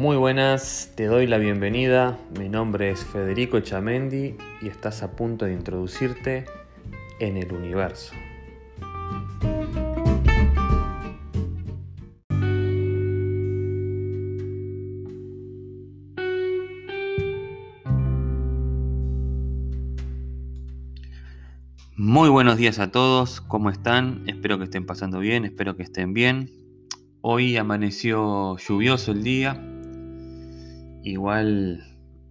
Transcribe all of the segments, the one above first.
Muy buenas, te doy la bienvenida. Mi nombre es Federico Chamendi y estás a punto de introducirte en el universo. Muy buenos días a todos, ¿cómo están? Espero que estén pasando bien, espero que estén bien. Hoy amaneció lluvioso el día, igual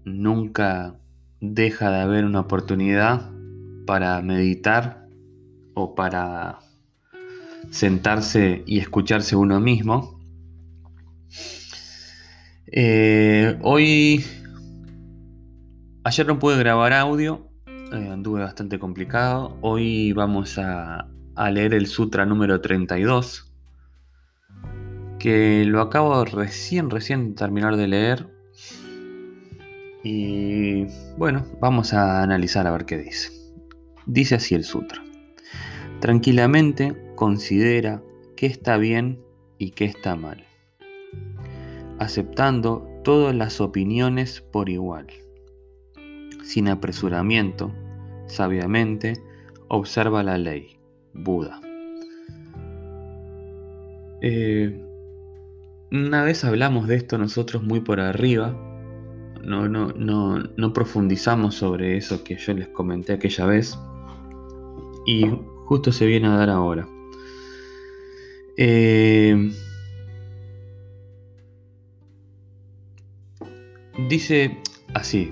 nunca deja de haber una oportunidad para meditar o para sentarse y escucharse uno mismo. Eh, hoy, ayer no pude grabar audio, eh, anduve bastante complicado. Hoy vamos a, leer el Sutra número 32, que lo acabo recién, recién terminar de leer y bueno, vamos a analizar a ver qué dice. Dice así el sutra. Tranquilamente considera qué está bien y qué está mal, aceptando todas las opiniones por igual. Sin apresuramiento, sabiamente, observa la ley. Buda. Eh, una vez hablamos de esto nosotros muy por arriba, no, no, no, profundizamos sobre eso que yo les comenté aquella vez. Y justo se viene a dar ahora. Eh, dice así.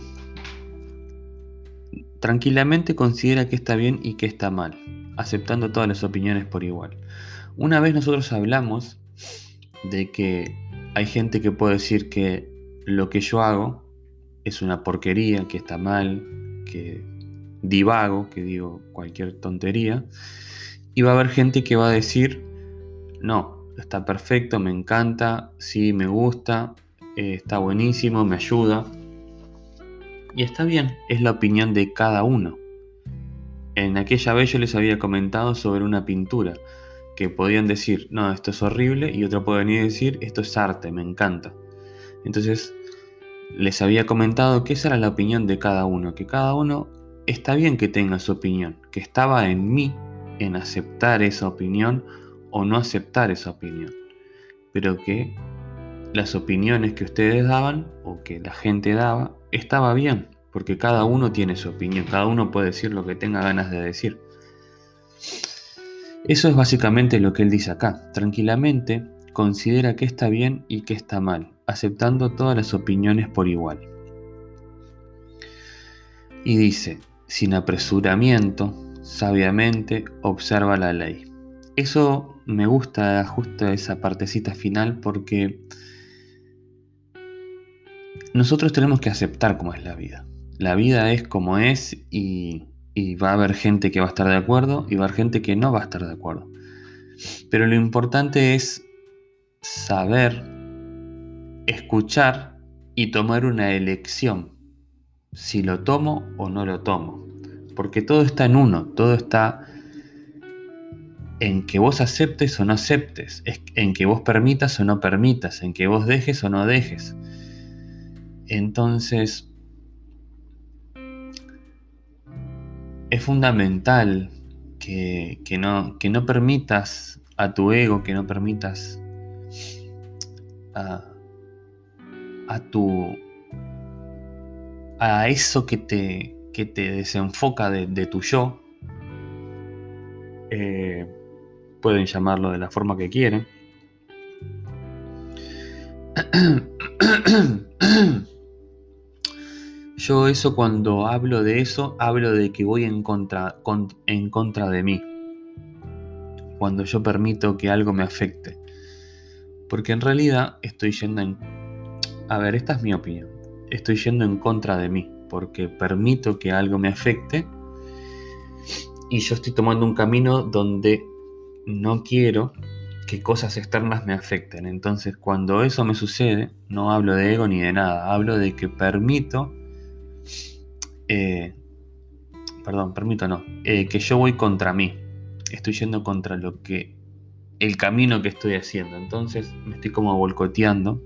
Tranquilamente considera que está bien y que está mal, aceptando todas las opiniones por igual. Una vez nosotros hablamos de que hay gente que puede decir que lo que yo hago es una porquería, que está mal, que divago, que digo cualquier tontería. Y va a haber gente que va a decir, no, está perfecto, me encanta, sí, me gusta, eh, está buenísimo, me ayuda. Y está bien, es la opinión de cada uno. En aquella vez yo les había comentado sobre una pintura, que podían decir, no, esto es horrible, y otro puede venir y decir, esto es arte, me encanta. Entonces, les había comentado que esa era la opinión de cada uno, que cada uno está bien que tenga su opinión, que estaba en mí en aceptar esa opinión o no aceptar esa opinión, pero que las opiniones que ustedes daban o que la gente daba estaba bien, porque cada uno tiene su opinión, cada uno puede decir lo que tenga ganas de decir. Eso es básicamente lo que él dice acá. Tranquilamente considera que está bien y que está mal, aceptando todas las opiniones por igual. Y dice, sin apresuramiento, sabiamente observa la ley. Eso me gusta justo esa partecita final porque nosotros tenemos que aceptar cómo es la vida. La vida es como es y, y, va a haber gente que va a estar de acuerdo y va a haber gente que no va a estar de acuerdo. Pero lo importante es saber escuchar y tomar una elección, si lo tomo o no lo tomo. Porque todo está en uno, todo está en que vos aceptes o no aceptes, en que vos permitas o no permitas, en que vos dejes o no dejes. Entonces, es fundamental que, no, que no permitas a tu ego, que no permitas a, a tu. a eso que te, que te desenfoca de, tu yo. Eh, pueden llamarlo de la forma que quieren. Yo eso cuando hablo de eso, hablo de que voy en contra, en contra de mí. Cuando yo permito que algo me afecte. Porque en realidad estoy yendo en a ver, esta es mi opinión. Estoy yendo en contra de mí porque permito que algo me afecte y yo estoy tomando un camino donde no quiero que cosas externas me afecten. Entonces, cuando eso me sucede, no hablo de ego ni de nada, hablo de que permito, eh, perdón, permito no, eh, que yo voy contra mí. Estoy yendo contra lo que, el camino que estoy haciendo. Entonces, me estoy como volcoteando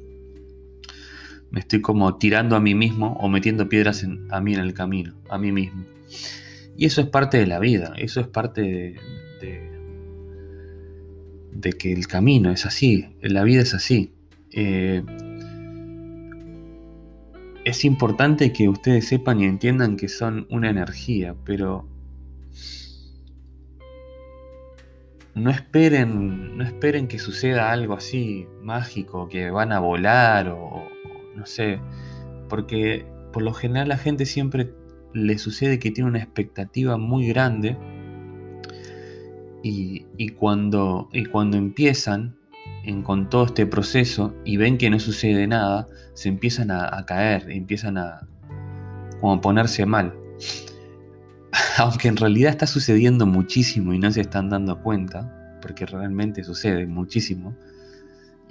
Me estoy como tirando a mí mismo o metiendo piedras a mí en el camino, a mí mismo. Y eso es parte de la vida, eso es parte de, de, que el camino es así, la vida es así. Eh, es importante que ustedes sepan y entiendan que son una energía, pero no esperen, no esperen que suceda algo así mágico, que van a volar o, no sé, porque por lo general la gente siempre le sucede que tiene una expectativa muy grande y, cuando, y cuando empiezan con todo este proceso y ven que no sucede nada, se empiezan a, caer, empiezan a a ponerse mal. Aunque en realidad está sucediendo muchísimo y no se están dando cuenta, porque realmente sucede muchísimo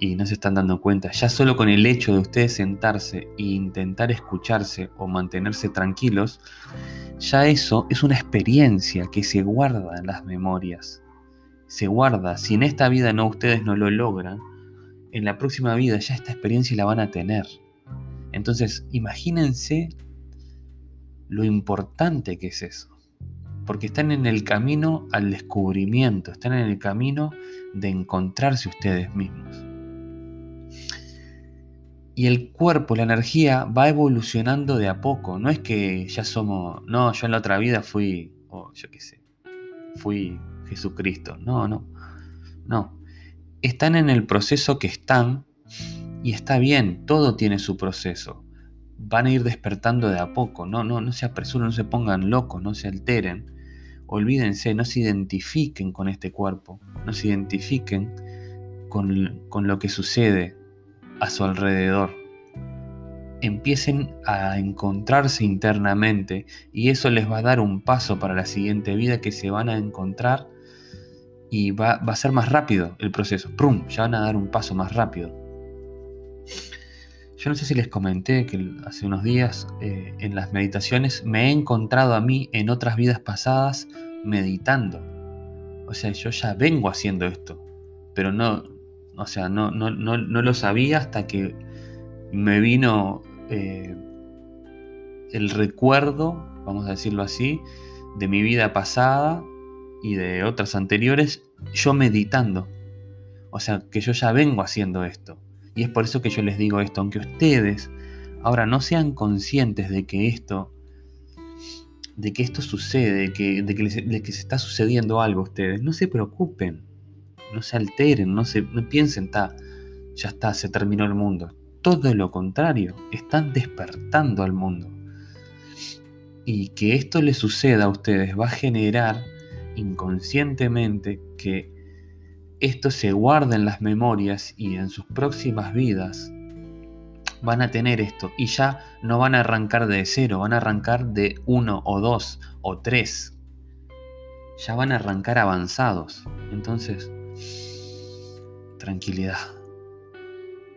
y no se están dando cuenta, ya solo con el hecho de ustedes sentarse e intentar escucharse o mantenerse tranquilos, ya eso es una experiencia que se guarda en las memorias. Se guarda, si en esta vida no ustedes no lo logran, en la próxima vida ya esta experiencia la van a tener. Entonces, imagínense lo importante que es eso porque están en el camino al descubrimiento, están en el camino de encontrarse ustedes mismos. Y el cuerpo, la energía va evolucionando de a poco, no es que ya somos, no, yo en la otra vida fui, o yo qué sé, fui Jesucristo, no, no, no. Están en el proceso que están y está bien, todo tiene su proceso. Van a ir despertando de a poco, no, no, no se apresuren, no se pongan locos, no se alteren olvídense, no se identifiquen con este cuerpo, no se identifiquen con, con lo que sucede a su alrededor. Empiecen a encontrarse internamente y eso les va a dar un paso para la siguiente vida que se van a encontrar y va, a ser más rápido el proceso. ¡Prum! Ya van a dar un paso más rápido. Yo no sé si les comenté que hace unos días eh, en las meditaciones me he encontrado a mí en otras vidas pasadas meditando. O sea, yo ya vengo haciendo esto, pero no, o sea, no, no, no, lo sabía hasta que me vino eh, el recuerdo, vamos a decirlo así, de mi vida pasada y de otras anteriores, yo meditando. O sea, que yo ya vengo haciendo esto. Y es por eso que yo les digo esto, aunque ustedes ahora no sean conscientes de que esto, de que esto sucede, de que, de que, se está sucediendo algo a ustedes, no se preocupen, no se alteren, no, se, piensen, ya está, se terminó el mundo. Todo lo contrario, están despertando al mundo. Y que esto les suceda a ustedes va a generar inconscientemente que esto se guarda en las memorias y en sus próximas vidas van a tener esto y ya no van a arrancar de cero, van a arrancar de uno o dos o tres. Ya van a arrancar avanzados. Entonces, tranquilidad.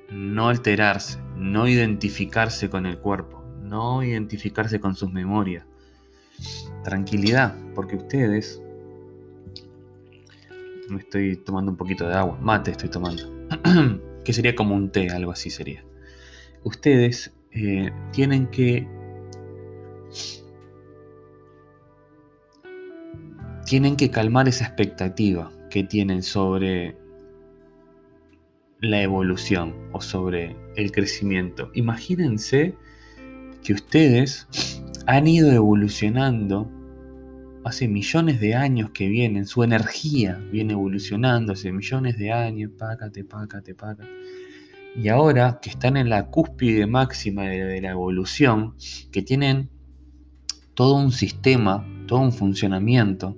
No alterarse, no identificarse con el cuerpo, no identificarse con sus memorias. Tranquilidad, porque ustedes me estoy tomando un poquito de agua. Mate estoy tomando. que sería como un té, algo así sería. Ustedes eh, tienen que... Tienen que calmar esa expectativa que tienen sobre la evolución o sobre el crecimiento. Imagínense que ustedes han ido evolucionando hace millones de años que vienen, su energía viene evolucionando hace millones de años, pácate, pácate, pácate. Y ahora que están en la cúspide máxima de, la evolución, que tienen todo un sistema, todo un funcionamiento,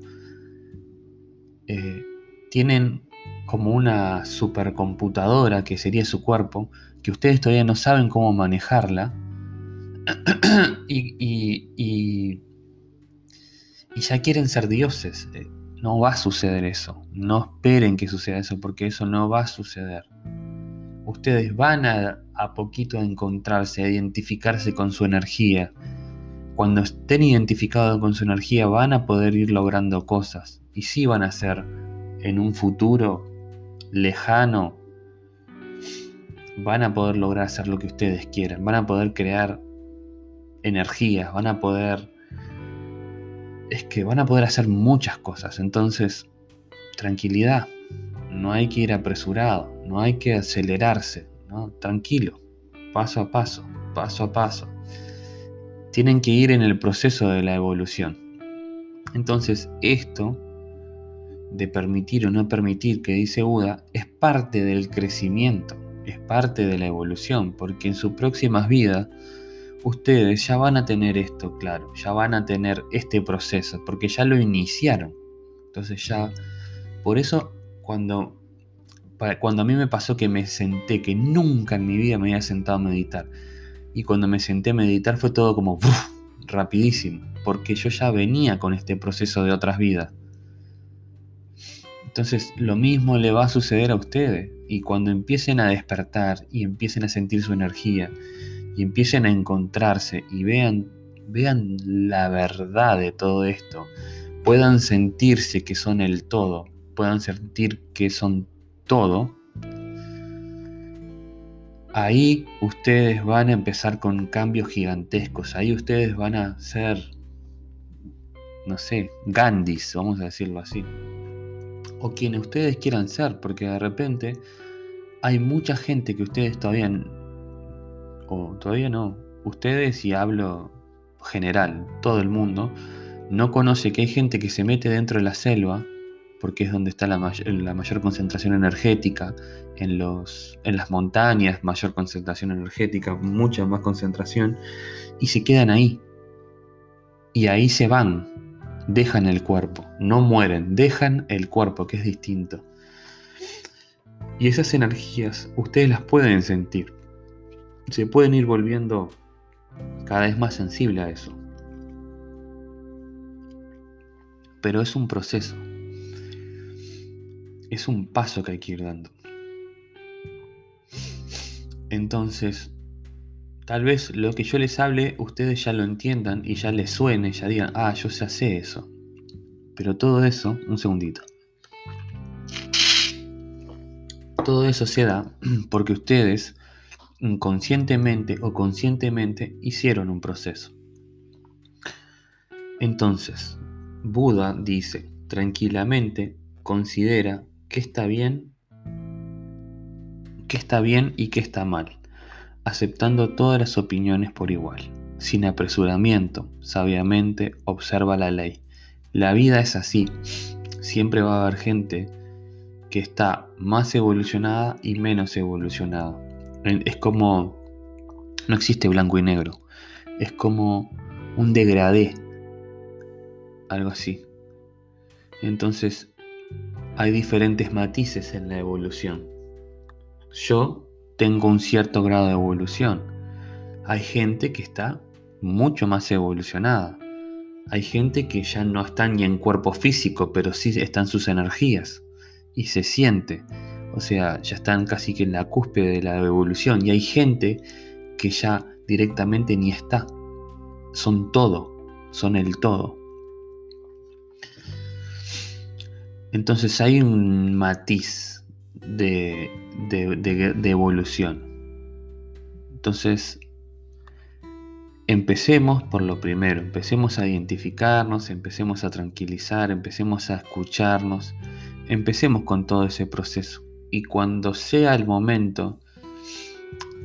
eh, tienen como una supercomputadora que sería su cuerpo, que ustedes todavía no saben cómo manejarla, y y ya quieren ser dioses. Eh, no va a suceder eso. No esperen que suceda eso porque eso no va a suceder. Ustedes van a, a poquito a encontrarse, a identificarse con su energía. Cuando estén identificados con su energía van a poder ir logrando cosas. Y sí van a ser en un futuro lejano van a poder lograr hacer lo que ustedes quieran, van a poder crear energías, van a poder... Es que van a poder hacer muchas cosas, entonces, tranquilidad, no hay que ir apresurado, no hay que acelerarse, ¿no? tranquilo, paso a paso, paso a paso. Tienen que ir en el proceso de la evolución. Entonces, esto de permitir o no permitir que dice Buda es parte del crecimiento, es parte de la evolución, porque en sus próximas vidas ustedes ya van a tener esto claro, ya van a tener este proceso, porque ya lo iniciaron. Entonces ya, por eso cuando, cuando a mí me pasó que me senté, que nunca en mi vida me había sentado a meditar, y cuando me senté a meditar fue todo como rapidísimo, porque yo ya venía con este proceso de otras vidas. Entonces lo mismo le va a suceder a ustedes. Y cuando empiecen a despertar y empiecen a sentir su energía y empiecen a encontrarse y vean, vean la verdad de todo esto, puedan sentirse que son el todo, puedan sentir que son todo, ahí ustedes van a empezar con cambios gigantescos, ahí ustedes van a ser, no sé, Gandhis, vamos a decirlo así o quienes ustedes quieran ser, porque de repente hay mucha gente que ustedes todavía, o todavía no, ustedes y hablo general, todo el mundo, no conoce que hay gente que se mete dentro de la selva, porque es donde está la, mayor concentración energética, en, los, en las montañas, mayor concentración energética, mucha más concentración, y se quedan ahí. Y ahí se van, dejan el cuerpo, no mueren, dejan el cuerpo, que es distinto. Y esas energías ustedes las pueden sentir. Se pueden ir volviendo cada vez más sensible a eso. Pero es un proceso. Es un paso que hay que ir dando. Entonces, Tal vez lo que yo les hable, ustedes ya lo entiendan y ya les suene, ya digan, ah, yo ya sé eso. Pero todo eso, un segundito. Todo eso se da porque ustedes inconscientemente o conscientemente hicieron un proceso. Entonces, Buda dice, tranquilamente considera qué está bien, qué está bien y qué está mal aceptando todas las opiniones por igual. Sin apresuramiento, sabiamente observa la ley. La vida es así. Siempre va a haber gente que está más evolucionada y menos evolucionada. Es como... No existe blanco y negro. Es como un degradé. Algo así. Entonces, hay diferentes matices en la evolución. Yo tengo un cierto grado de evolución. Hay gente que está mucho más evolucionada. Hay gente que ya no está ni en cuerpo físico, pero sí están sus energías y se siente. O sea, ya están casi que en la cúspide de la evolución. Y hay gente que ya directamente ni está. Son todo, son el todo. Entonces hay un matiz de, evolución. Entonces, empecemos por lo primero, empecemos a identificarnos, empecemos a tranquilizar, empecemos a escucharnos, empecemos con todo ese proceso. Y cuando sea el momento,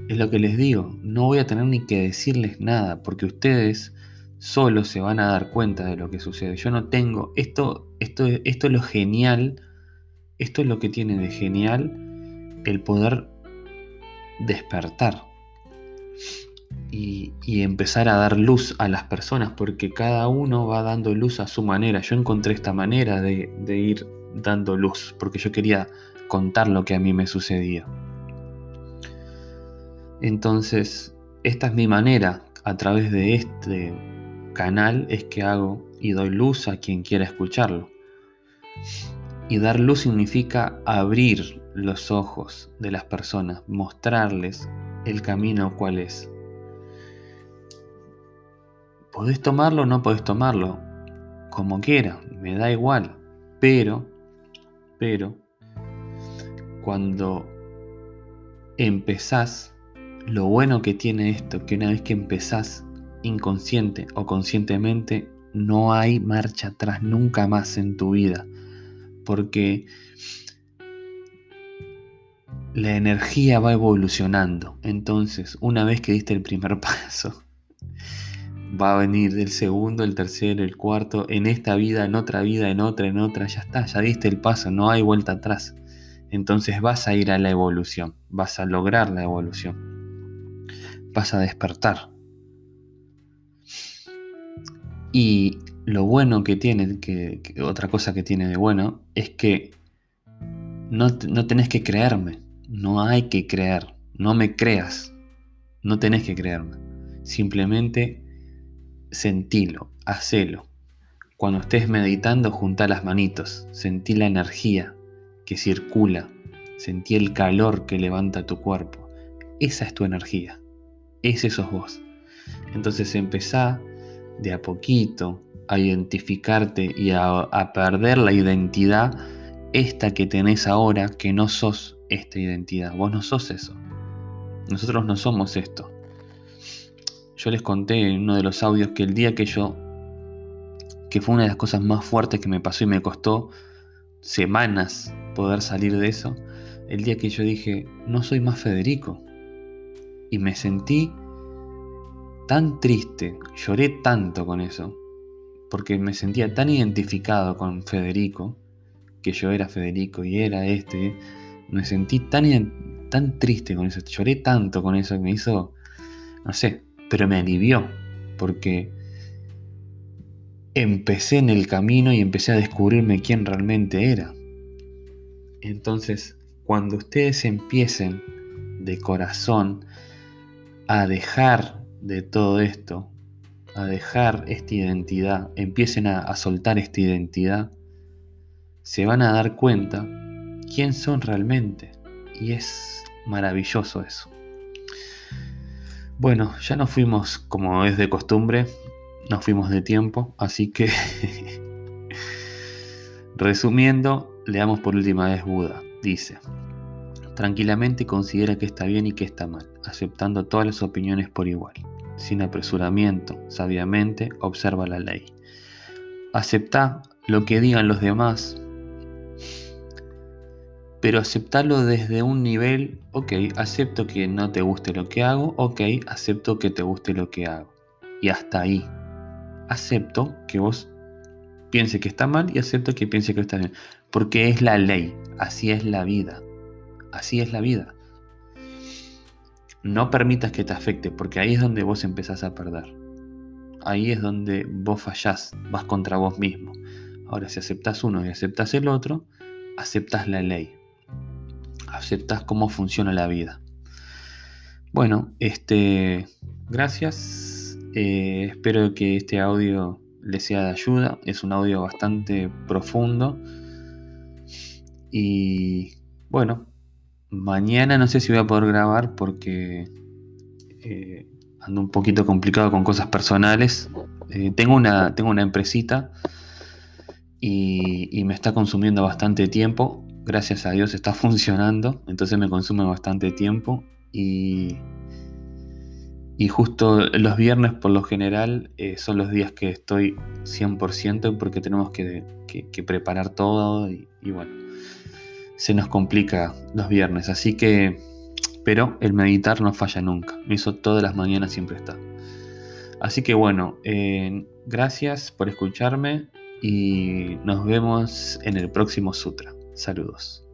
es lo que les digo, no voy a tener ni que decirles nada, porque ustedes solos se van a dar cuenta de lo que sucede. Yo no tengo, esto, esto, esto es lo genial esto es lo que tiene de genial el poder despertar y, empezar a dar luz a las personas, porque cada uno va dando luz a su manera. Yo encontré esta manera de, de ir dando luz, porque yo quería contar lo que a mí me sucedía. Entonces, esta es mi manera, a través de este canal es que hago y doy luz a quien quiera escucharlo. Y dar luz significa abrir los ojos de las personas, mostrarles el camino cuál es. Podés tomarlo o no podés tomarlo, como quiera, me da igual. Pero, pero, cuando empezás, lo bueno que tiene esto, que una vez que empezás inconsciente o conscientemente, no hay marcha atrás nunca más en tu vida. Porque la energía va evolucionando. Entonces, una vez que diste el primer paso, va a venir el segundo, el tercero, el cuarto, en esta vida, en otra vida, en otra, en otra, ya está, ya diste el paso, no hay vuelta atrás. Entonces vas a ir a la evolución, vas a lograr la evolución, vas a despertar. Y lo bueno que tiene, que, otra cosa que tiene de bueno, es que no, no tenés que creerme, no hay que creer, no me creas, no tenés que creerme, simplemente sentilo, hacelo. Cuando estés meditando, junta las manitos, sentí la energía que circula, sentí el calor que levanta tu cuerpo. Esa es tu energía, ese sos vos. Entonces empezá de a poquito a identificarte y a, a perder la identidad esta que tenés ahora, que no sos esta identidad, vos no sos eso. Nosotros no somos esto. Yo les conté en uno de los audios que el día que yo, que fue una de las cosas más fuertes que me pasó y me costó semanas poder salir de eso, el día que yo dije, no soy más Federico. Y me sentí tan triste, lloré tanto con eso, porque me sentía tan identificado con Federico, que yo era Federico y era este, me sentí tan, tan triste con eso, lloré tanto con eso que me hizo, no sé, pero me alivió, porque empecé en el camino y empecé a descubrirme quién realmente era. Entonces, cuando ustedes empiecen de corazón a dejar de todo esto, a dejar esta identidad, empiecen a, soltar esta identidad, se van a dar cuenta quién son realmente. Y es maravilloso eso. Bueno, ya nos fuimos como es de costumbre, nos fuimos de tiempo, así que resumiendo, leamos por última vez Buda. Dice, tranquilamente considera que está bien y que está mal, aceptando todas las opiniones por igual. Sin apresuramiento, sabiamente, observa la ley. Acepta lo que digan los demás, pero aceptarlo desde un nivel, ok, acepto que no te guste lo que hago, ok, acepto que te guste lo que hago. Y hasta ahí. Acepto que vos piense que está mal y acepto que piense que está bien. Porque es la ley, así es la vida. Así es la vida. No permitas que te afecte, porque ahí es donde vos empezás a perder. Ahí es donde vos fallás, vas contra vos mismo. Ahora, si aceptas uno y aceptas el otro, aceptas la ley aceptas cómo funciona la vida. Bueno, este, gracias. Eh, espero que este audio les sea de ayuda. Es un audio bastante profundo. Y bueno, mañana no sé si voy a poder grabar porque eh, ando un poquito complicado con cosas personales. Eh, tengo, una, tengo una empresita y me está consumiendo bastante tiempo. Gracias a Dios está funcionando, entonces me consume bastante tiempo. Y, y justo los viernes por lo general eh, son los días que estoy 100% porque tenemos que, preparar todo y, y, bueno, se nos complica los viernes, así que... Pero el meditar no falla nunca, eso todas las mañanas siempre está. Así que bueno, eh, gracias por escucharme y nos vemos en el próximo sutra. Saludos.